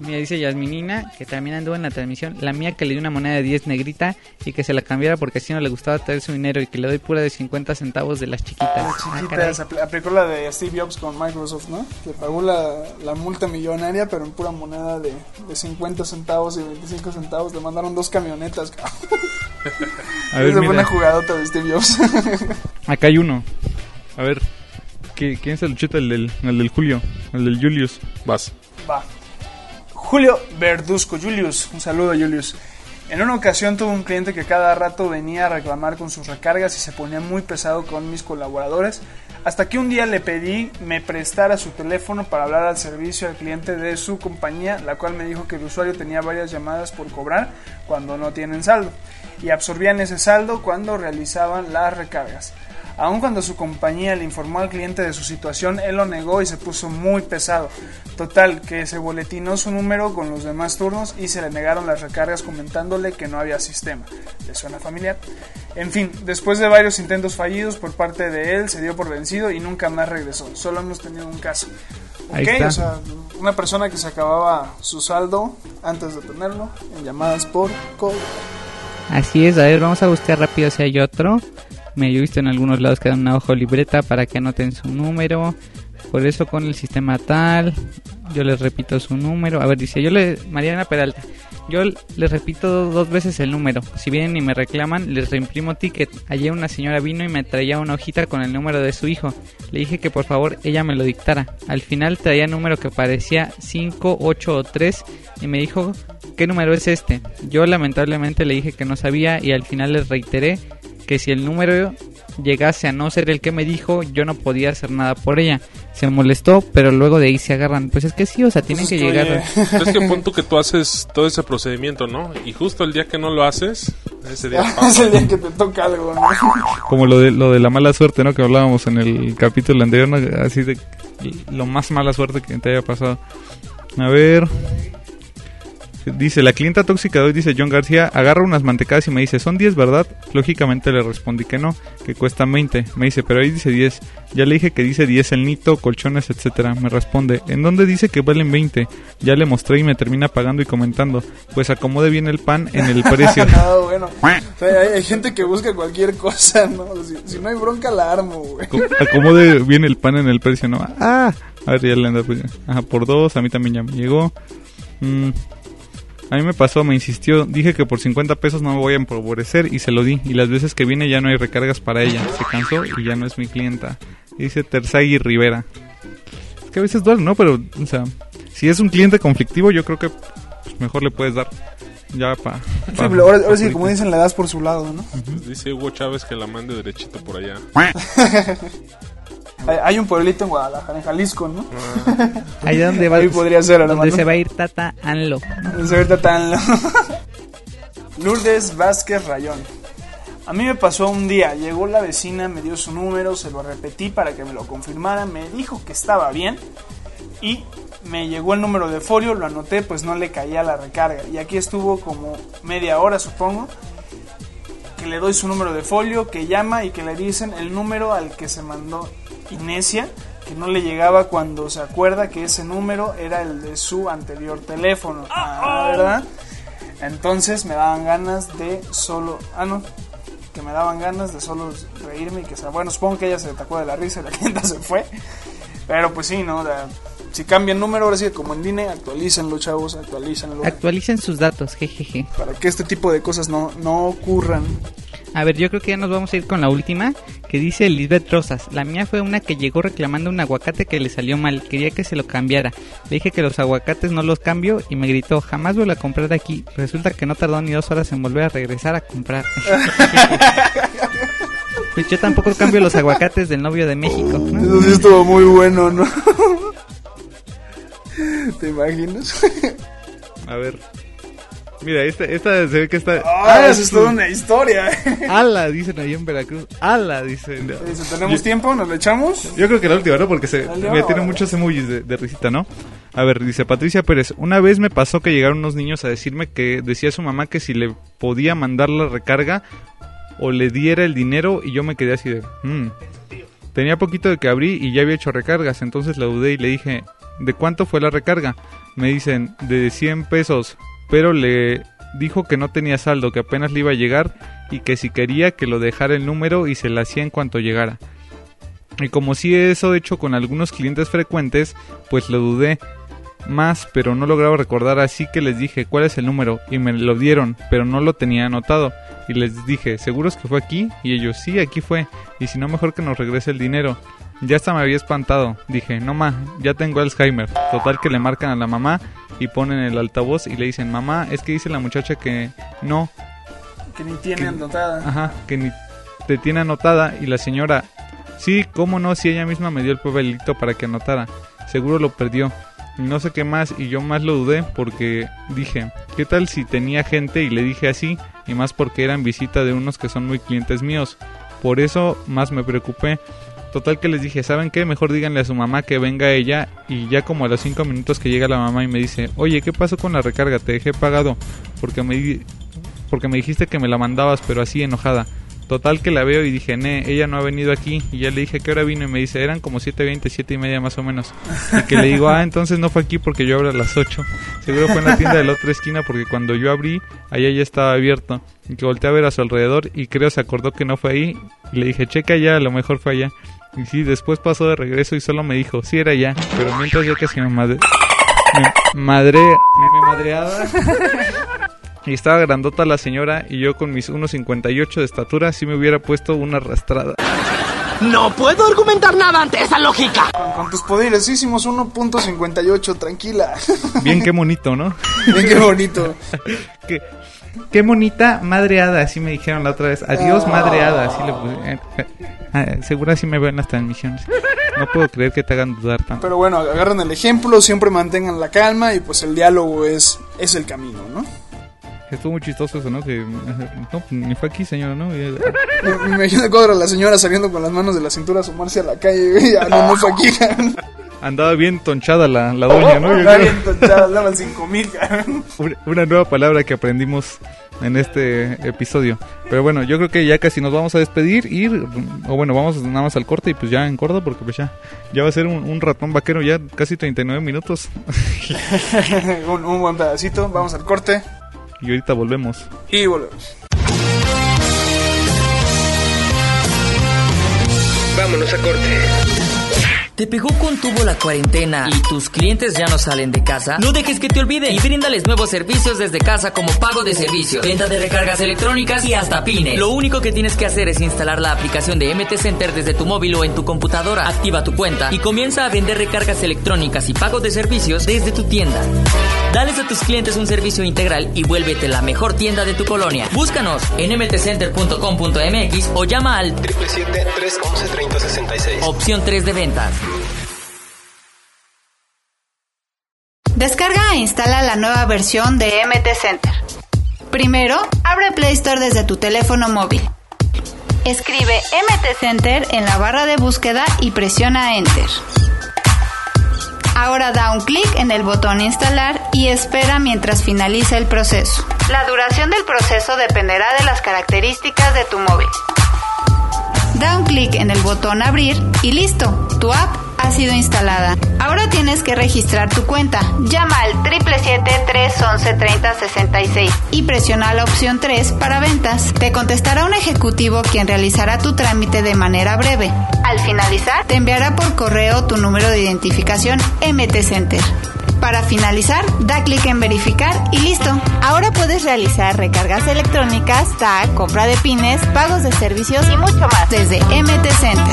Mira, dice Yasminina, que también anduvo en la transmisión, la mía que le dio una moneda de 10 negrita y que se la cambiara porque así no le gustaba traer su dinero y que le doy pura de 50 centavos de las chiquitas. Ah, caray.
Chiquitas, apl- aplicó la de Steve Jobs con Microsoft, ¿no? Que pagó la, la multa millonaria, pero en pura moneda de, de 50 centavos y 25 centavos. Le mandaron dos camionetas.
A ver,
fue
mira.
una jugadota de Steve Jobs. (laughs)
Acá hay uno. A ver, ¿qué- ¿quién es el chute? El del, el del Julio, el del Julius.
Vas.
Va. Julio Verduzco, Julius, un saludo Julius. En una ocasión tuve un cliente que cada rato venía a reclamar con sus recargas y se ponía muy pesado con mis colaboradores, hasta que un día le pedí me prestara su teléfono para hablar al servicio al cliente de su compañía, la cual me dijo que el usuario tenía varias llamadas por cobrar cuando no tienen saldo y absorbían ese saldo cuando realizaban las recargas. Aun cuando su compañía le informó al cliente de su situación, él lo negó y se puso muy pesado. Total, que se boletinó su número con los demás turnos y se le negaron las recargas comentándole que no había sistema. ¿Le suena familiar? En fin, después de varios intentos fallidos por parte de él, se dio por vencido y nunca más regresó. Solo hemos tenido un caso.
Ahí
Ok,
está.
o sea, una persona que se acababa su saldo antes de tenerlo en llamadas por cobro.
Así es, a ver, vamos a buscar rápido si hay otro. Me he visto en algunos lados que dan una hoja libreta para que anoten su número. Por eso con el sistema tal, yo les repito su número. A ver, dice, yo le, Mariana Peralta, yo les repito dos veces el número. Si vienen y me reclaman, les reimprimo ticket. Ayer una señora vino y me traía una hojita con el número de su hijo. Le dije que por favor ella me lo dictara. Al final traía número que parecía 5, 8 o 3 y me dijo, ¿qué número es este? Yo lamentablemente le dije que no sabía y al final les reiteré que si el número llegase a no ser el que me dijo, yo no podía hacer nada por ella. Se molestó, pero luego de ahí se agarran. Pues es que sí, o sea, tienen que llegar.
Es que pon tú que tú haces todo ese procedimiento, ¿no? Y justo el día que no lo haces, ese día (laughs)
es el día que te toca algo, ¿no? (laughs)
Como lo de, lo de la mala suerte, ¿no? Que hablábamos en el capítulo anterior, ¿no? Así de lo más mala suerte que te haya pasado. A ver. Dice, la clienta tóxica de hoy, dice John García, agarra unas mantecadas y me dice, son 10, ¿verdad? Lógicamente le respondí que no, que cuestan 20. Me dice, pero ahí dice 10. Ya le dije que dice 10 el nito, colchones, etcétera. Me responde, ¿en dónde dice que valen 20? Ya le mostré y me termina pagando y comentando, pues acomode bien el pan en el precio.
no, (laughs) bueno. (laughs) O sea, hay, hay gente que busca cualquier cosa, ¿no? Si, si no hay bronca, la armo, güey.
Co- Acomode bien el pan en el precio, ¿no? Ah, a ver, ya le anda, pues, Ajá, por dos, a mí también ya me llegó. Mm, a mí me pasó, me insistió, dije que por 50 pesos no me voy a empobrecer y se lo di. Y las veces que viene ya no hay recargas para ella. Se cansó y ya no es mi clienta. Dice Tersagui Rivera. Es que a veces duele, ¿no? Pero, o sea, si es un cliente conflictivo, yo creo que pues, mejor le puedes dar. Ya pa,
Sí,
pa-
pero ahora, ahora
pa-
sí, como dicen, le das por su lado, ¿no?
Dice Hugo Chávez que la mande derechito por allá. (laughs)
Hay, hay un pueblito en Guadalajara, en Jalisco, ¿no?
Ahí donde (laughs) va,
Ahí podría ser,
donde
hermano.
se va a ir Tata Anlo.
Se ve tan... (laughs) Lourdes Vázquez Rayón. A mí me pasó un día, llegó la vecina, me dio su número, se lo repetí para que me lo confirmara, me dijo que estaba bien y me llegó el número de folio, lo anoté, pues no le caía la recarga. Y aquí estuvo como media hora, supongo, que le doy su número de folio, que llama y que le dicen el número al que se mandó Inesia, que no le llegaba cuando se acuerda que ese número era el de su anterior teléfono. Ah, ¿verdad? Entonces me daban ganas de solo... Ah, no. Que me daban ganas de solo reírme y que sea... Bueno, supongo que ella se atacó de la risa y la (laughs) clienta se fue. Pero pues sí, ¿no? O sea, si cambian número, ahora sí, como en INE, actualícenlo, chavos, actualícenlo.
Actualicen sus datos, jejeje.
Para que este tipo de cosas no, no ocurran.
A ver, yo creo que ya nos vamos a ir con la última, que dice Lisbeth Rosas. La mía fue una que llegó reclamando un aguacate que le salió mal, quería que se lo cambiara. Le dije que los aguacates no los cambio y me gritó, jamás vuelvo a comprar de aquí. Resulta que no tardó ni dos horas en volver a regresar a comprar. (laughs) pues yo tampoco cambio los aguacates del novio de México. ¿no?
Eso sí estuvo muy bueno, ¿no? (laughs) ¿Te imaginas?
A ver. Mira, esta, esta se ve que está...
Ah, eso es toda una historia. ¿eh? (laughs)
Ala, dicen ahí en Veracruz. Ala, dicen.
Dice, ¿Tenemos tiempo? ¿Nos lo echamos?
Yo creo que la última, ¿no? Porque se, mira, tiene muchos emojis de, de risita, ¿no? A ver, dice Patricia Pérez. Una vez me pasó que llegaron unos niños a decirme que decía su mamá que si le podía mandar la recarga o le diera el dinero y yo me quedé así de... "Mm". Tenía poquito de que abrí y ya había hecho recargas, entonces la dudé y le dije, ¿de cuánto fue la recarga? Me dicen, de 100 pesos, pero le dijo que no tenía saldo, que apenas le iba a llegar y que si quería que lo dejara el número y se la hacía en cuanto llegara. Y como si eso he hecho con algunos clientes frecuentes, pues lo dudé más, pero no lograba recordar, así que les dije cuál es el número y me lo dieron, pero no lo tenía anotado. Y les dije, ¿seguros que fue aquí? Y ellos, sí, aquí fue. Y si no, mejor que nos regrese el dinero. Ya hasta me había espantado. Dije, no ma, ya tengo Alzheimer. Total que le marcan a la mamá y ponen el altavoz y le dicen, mamá, es que dice la muchacha que no,
Que ni tiene anotada.
Ajá, que ni te tiene anotada y la señora, sí, cómo no, si ella misma me dio el papelito para que anotara, seguro lo perdió. Y no sé qué más y yo más lo dudé porque dije, ¿qué tal si tenía gente y le dije así? Y más porque eran visita de unos que son muy clientes míos. Por eso más me preocupé. Total que les dije, ¿saben qué? Mejor díganle a su mamá que venga ella y ya como a los 5 minutos que llega la mamá y me dice, oye, ¿qué pasó con la recarga? Te dejé pagado porque me, porque me dijiste que me la mandabas, pero así enojada. Total que la veo y dije, ne, ella no ha venido aquí. Y ya le dije, ¿qué hora vino? Y me dice, eran como 7.20, 7 y media más o menos. Y que le digo, ah, entonces no fue aquí porque yo abro a las 8. Seguro fue en la tienda de la otra esquina porque cuando yo abrí, allá ya estaba abierto. Y que volteé a ver a su alrededor y creo se acordó que no fue ahí. Y le dije, checa allá, a lo mejor fue allá. Y sí, después pasó de regreso y solo me dijo, sí era allá. Pero mientras yo casi me madre... Me madre... Me madreaba. Y estaba grandota la señora y yo con mis 1.58 de estatura sí me hubiera puesto una arrastrada.
No puedo argumentar nada ante esa lógica.
Con, con tus poderes hicimos 1.58, tranquila.
Bien, qué bonito, ¿no?
Bien, qué bonito.
qué, qué bonita madreada, así me dijeron la otra vez. Adiós, madreada, así le puse. Eh, seguro así me ven las transmisiones. No puedo creer que te hagan dudar tanto.
Pero bueno, agarren el ejemplo, siempre mantengan la calma y pues el diálogo es, es el camino, ¿no?
Estuvo muy chistoso eso, ¿no? Que no, ni fue aquí, señora, ¿no? Y-
Me, me imagino el cuadro a la señora saliendo con las manos de la cintura a asomarse a la calle. ya, no, no fue aquí.
Andaba bien tonchada la, la doña, ¿no?
Andaba bien tonchada, andaban 5000, cabrón.
Una- Una nueva palabra que aprendimos en este episodio. Pero bueno, yo creo que ya casi nos vamos a despedir y, o bueno, vamos nada más al corte y pues ya en corto porque pues ya, ya va a ser un, un ratón vaquero ya casi 39 minutos. (laughs)
un, un buen pedacito, vamos al corte
y ahorita volvemos.
y volvemos.
Vámonos a corte. ¿Te pegó con tubo la cuarentena y tus clientes ya no salen de casa? No dejes que te olviden y bríndales nuevos servicios desde casa como pago de servicios, venta de recargas electrónicas y hasta pines. Lo único que tienes que hacer es instalar la aplicación de MT Center desde tu móvil o en tu computadora, activa tu cuenta y comienza a vender recargas electrónicas y pago de servicios desde tu tienda. Dales a tus clientes un servicio integral y vuélvete la mejor tienda de tu colonia. Búscanos en mtcenter.com.mx o llama al
777-311-3066.
opción 3 de ventas.
Descarga e instala la nueva versión de MT Center. Primero, abre Play Store desde tu teléfono móvil. Escribe MT Center en la barra de búsqueda y presiona Enter. Ahora da un clic en el botón Instalar y espera mientras finaliza el proceso. La duración del proceso dependerá de las características de tu móvil. Da un clic en el botón Abrir y listo, tu app ha sido instalada. Ahora tienes que registrar tu cuenta. Llama al 777-311-3066 y presiona la opción 3 para ventas. Te contestará un ejecutivo quien realizará tu trámite de manera breve. Al finalizar, te enviará por correo tu número de identificación MT Center. Para finalizar, da clic en verificar y listo.
Ahora puedes realizar recargas electrónicas, TAC, compra de pines, pagos de servicios y mucho más.
Desde MT Center.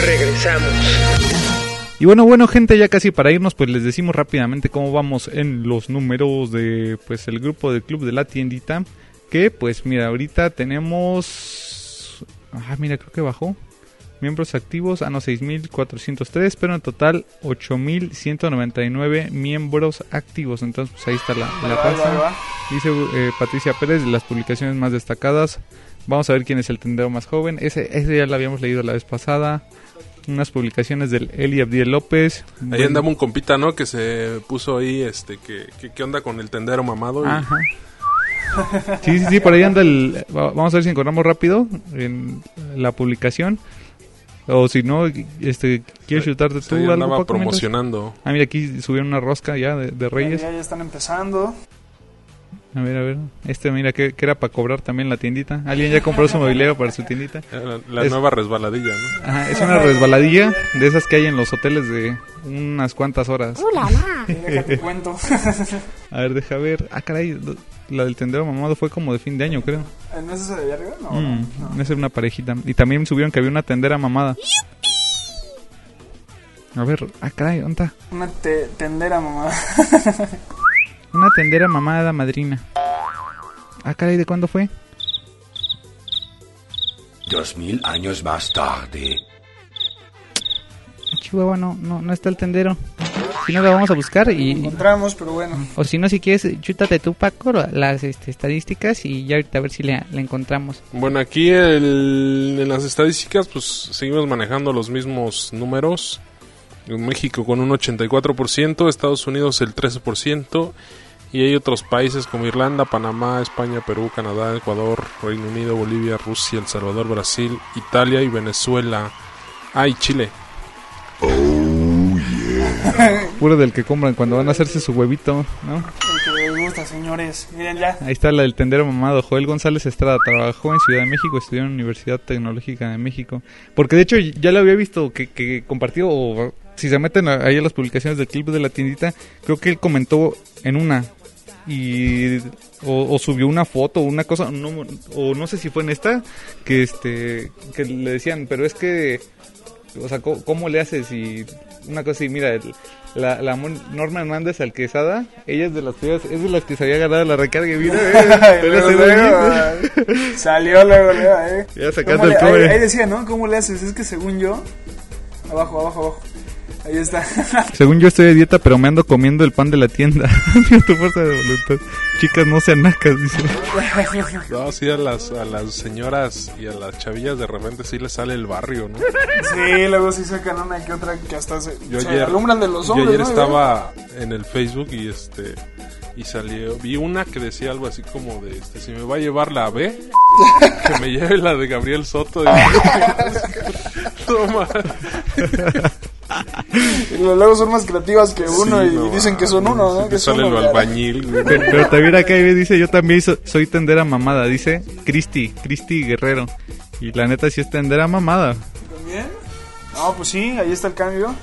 Regresamos.
Y bueno, bueno, gente, ya casi para irnos, pues les decimos rápidamente cómo vamos en los números de pues el grupo del club de la tiendita. Que pues mira, ahorita tenemos... Ah, mira, creo que bajó. Miembros activos, ah no, 6.403, pero en total 8.199 miembros activos. Entonces, pues ahí está la, la
Va, va,
raza.
va.
Dice eh, Patricia Pérez, las publicaciones más destacadas. Vamos a ver quién es el tendero más joven. Ese, ese ya lo habíamos leído la vez pasada. Unas publicaciones del Eli Abdiel López.
Ahí
Bueno,
andaba un compita, ¿no? Que se puso ahí, este, que, que qué onda con el tendero mamado. y-
Ajá. Sí, sí, sí, por ahí anda el... va- Vamos a ver si encontramos rápido en la publicación. O si no, este, ¿quieres chutarte tú
ahí
algo?
andaba
Paco, mientras?
promocionando.
Ah, mira, aquí subieron una rosca ya de, de Reyes.
Ya, ya están empezando.
A ver, a ver. Este, mira, que, que era para cobrar también la tiendita. ¿Alguien ya compró su mobiliario para su tiendita?
La, la
Es-
nueva resbaladilla, ¿no?
Ajá, es una resbaladilla de esas que hay en los hoteles de unas cuantas horas. (laughs)
Déjate cuento.
A ver, deja ver. Ah, caray, la del tendero mamado fue como de fin de año, creo.
¿No es ese de allá arriba? No.
Mm, Esa era una parejita. Y también subieron que había una tendera mamada. A ver, ah, caray, ¿dónde está?
Una te- tendera, mamá. (laughs)
Una tendera mamada madrina. Ah, caray, ¿de cuándo fue?
Dos mil años más tarde.
Chihuahua, no, no, no está el tendero. Si no, la vamos a buscar y...
Encontramos, pero bueno.
O si no, si quieres, chútate tú, Paco, las este, estadísticas y ya ahorita a ver si la, la encontramos.
Bueno, aquí el- en las estadísticas, pues seguimos manejando los mismos números. México con un 84%, Estados Unidos el 13%, y hay otros países como Irlanda, Panamá, España, Perú, Canadá, Ecuador, Reino Unido, Bolivia, Rusia, El Salvador, Brasil, Italia y Venezuela. Ah, y Chile.
Puro del que compran cuando van a hacerse su huevito, ¿no?
El que les gusta, señores. Miren ya.
Ahí está la del tendero mamado. Joel González Estrada trabajó en Ciudad de México, estudió en la Universidad Tecnológica de México. Porque de hecho ya lo había visto que, que compartió, o si se meten ahí a las publicaciones del clip de la tiendita, creo que él comentó en una. Y o, o subió una foto o una cosa no, o no sé si fue en esta que este que le decían pero es que o sea cómo le haces y una cosa y mira el- la, la Norma Hernández al Quesada ella es de las primeras- es de las que se había ganado la recarga y mira (laughs) eh,
Luego, luego, eh, Salió luego, luego, eh.
Ya sacaste
¿Cómo
el
le- ahí, ahí decía, ¿no? ¿Cómo le haces? Es que según yo. Abajo, abajo, abajo. Ahí está. (laughs)
Según yo estoy de dieta, pero me ando comiendo el pan de la tienda. (laughs) tu fuerza de voluntad. Chicas, no sean nacas, dice.
No, sí, a las, a las señoras y a las chavillas de repente sí les sale el barrio, ¿no?
Sí, luego sí sacan una que otra que hasta se,
Yo
se
ayer,
alumbran de los
yo
hombres.
ayer
¿no?
estaba en el Facebook y este y salió vi una que decía algo así como de este si me va a llevar la B (laughs) que me lleve la de Gabriel Soto y Toma.
Y luego son más creativas que uno
Sí,
y
no,
dicen que son uno, ¿no?
que sale
uno,
albañil.
Pero, pero también acá dice, yo también so- soy tendera mamada, dice Cristi, Cristi Guerrero. Y la neta sí es tendera mamada.
¿También? No, pues sí, ahí está el cambio.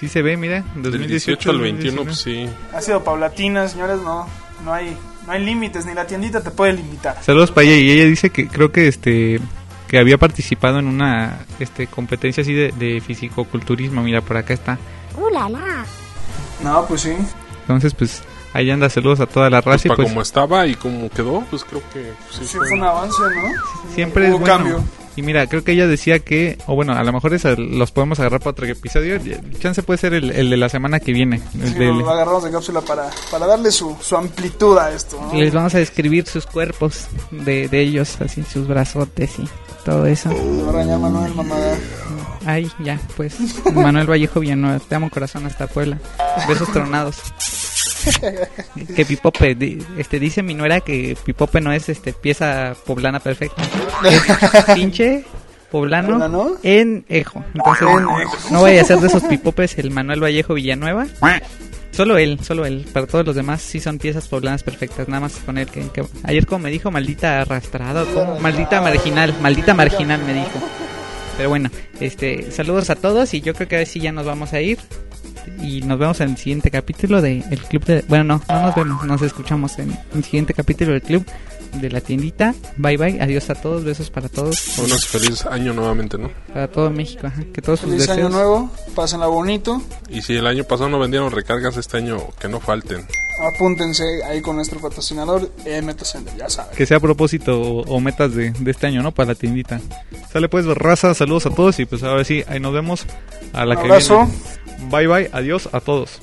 Sí se ve, mira,
del
2018
18 al 21 pues sí
Ha sido paulatina, señores, no, no hay, no hay límites, ni la tiendita te puede limitar.
Saludos para ella y ella dice que creo que este que había participado en una este competencia así de, de fisicoculturismo, mira por acá está.
¡Uh, la, la!
No, pues sí.
Entonces pues ahí anda, saludos a toda la
pues,
raza y
para
pues
como estaba y como quedó pues creo que sí,
Sí,
fue-
un avance, ¿no?
siempre es
Hubo
bueno.
cambio.
Y mira, creo que ella decía que, o bueno, a lo mejor esa los podemos agarrar para otro episodio. Chance puede ser el, el de la semana que viene. el
Sí,
del-
lo agarramos de cápsula para, para darle su, su amplitud a esto, ¿no?
Les vamos a describir sus cuerpos de, de ellos, así, sus brazotes y todo eso.
Ahora ya Manuel Mamada.
Ay, ya, pues. Manuel Vallejo Villanueva, te amo corazón hasta Puebla. Besos tronados. Que Pipope, este dice mi nuera que Pipope no es este pieza poblana perfecta. Es (laughs) pinche poblano
¿Poblano?
en Ejo. Entonces,
En
no vaya a ser de esos Pipopes el Manuel Vallejo Villanueva. Solo él, solo él. Para todos los demás sí son piezas poblanas perfectas. Nada más con él. Que, que- Ayer como me dijo, maldita arrastrada, o como- maldita marginal, maldita marginal me dijo. Pero bueno, este, saludos a todos y yo creo que ahora sí ya nos vamos a ir. Y nos vemos en el siguiente capítulo de el club de... Bueno, no, no nos vemos, nos escuchamos en el siguiente capítulo del club de la tiendita. Bye bye, adiós a todos, besos para todos.
Buenos feliz año nuevamente, ¿no?
Para todo México, ajá, que todos sus
Feliz
deseos...
año nuevo, pásenla bonito.
Y si el año pasado no vendieron recargas, este año que no falten.
Apúntense ahí con nuestro patrocinador, MT Sender, ya saben.
que sea a propósito o, o metas de, de este año, ¿no? Para la tiendita. Sale pues, raza, saludos a todos y pues ahora sí, ahí nos vemos a la
Un
que
abrazo.
viene. Bye bye, adiós a todos.